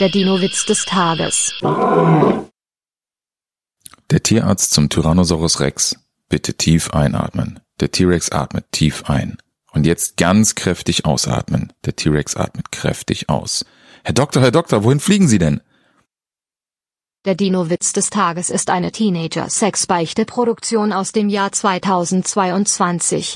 Der Dino-Witz des Tages. Der Tierarzt zum Tyrannosaurus Rex. Bitte tief einatmen. Der T-Rex atmet tief ein. Und jetzt ganz kräftig ausatmen. Der T-Rex atmet kräftig aus. Herr Doktor, Herr Doktor, wohin fliegen Sie denn? Der Dino-Witz des Tages ist eine Teenager-Sexbeichte-Produktion aus dem Jahr 2022.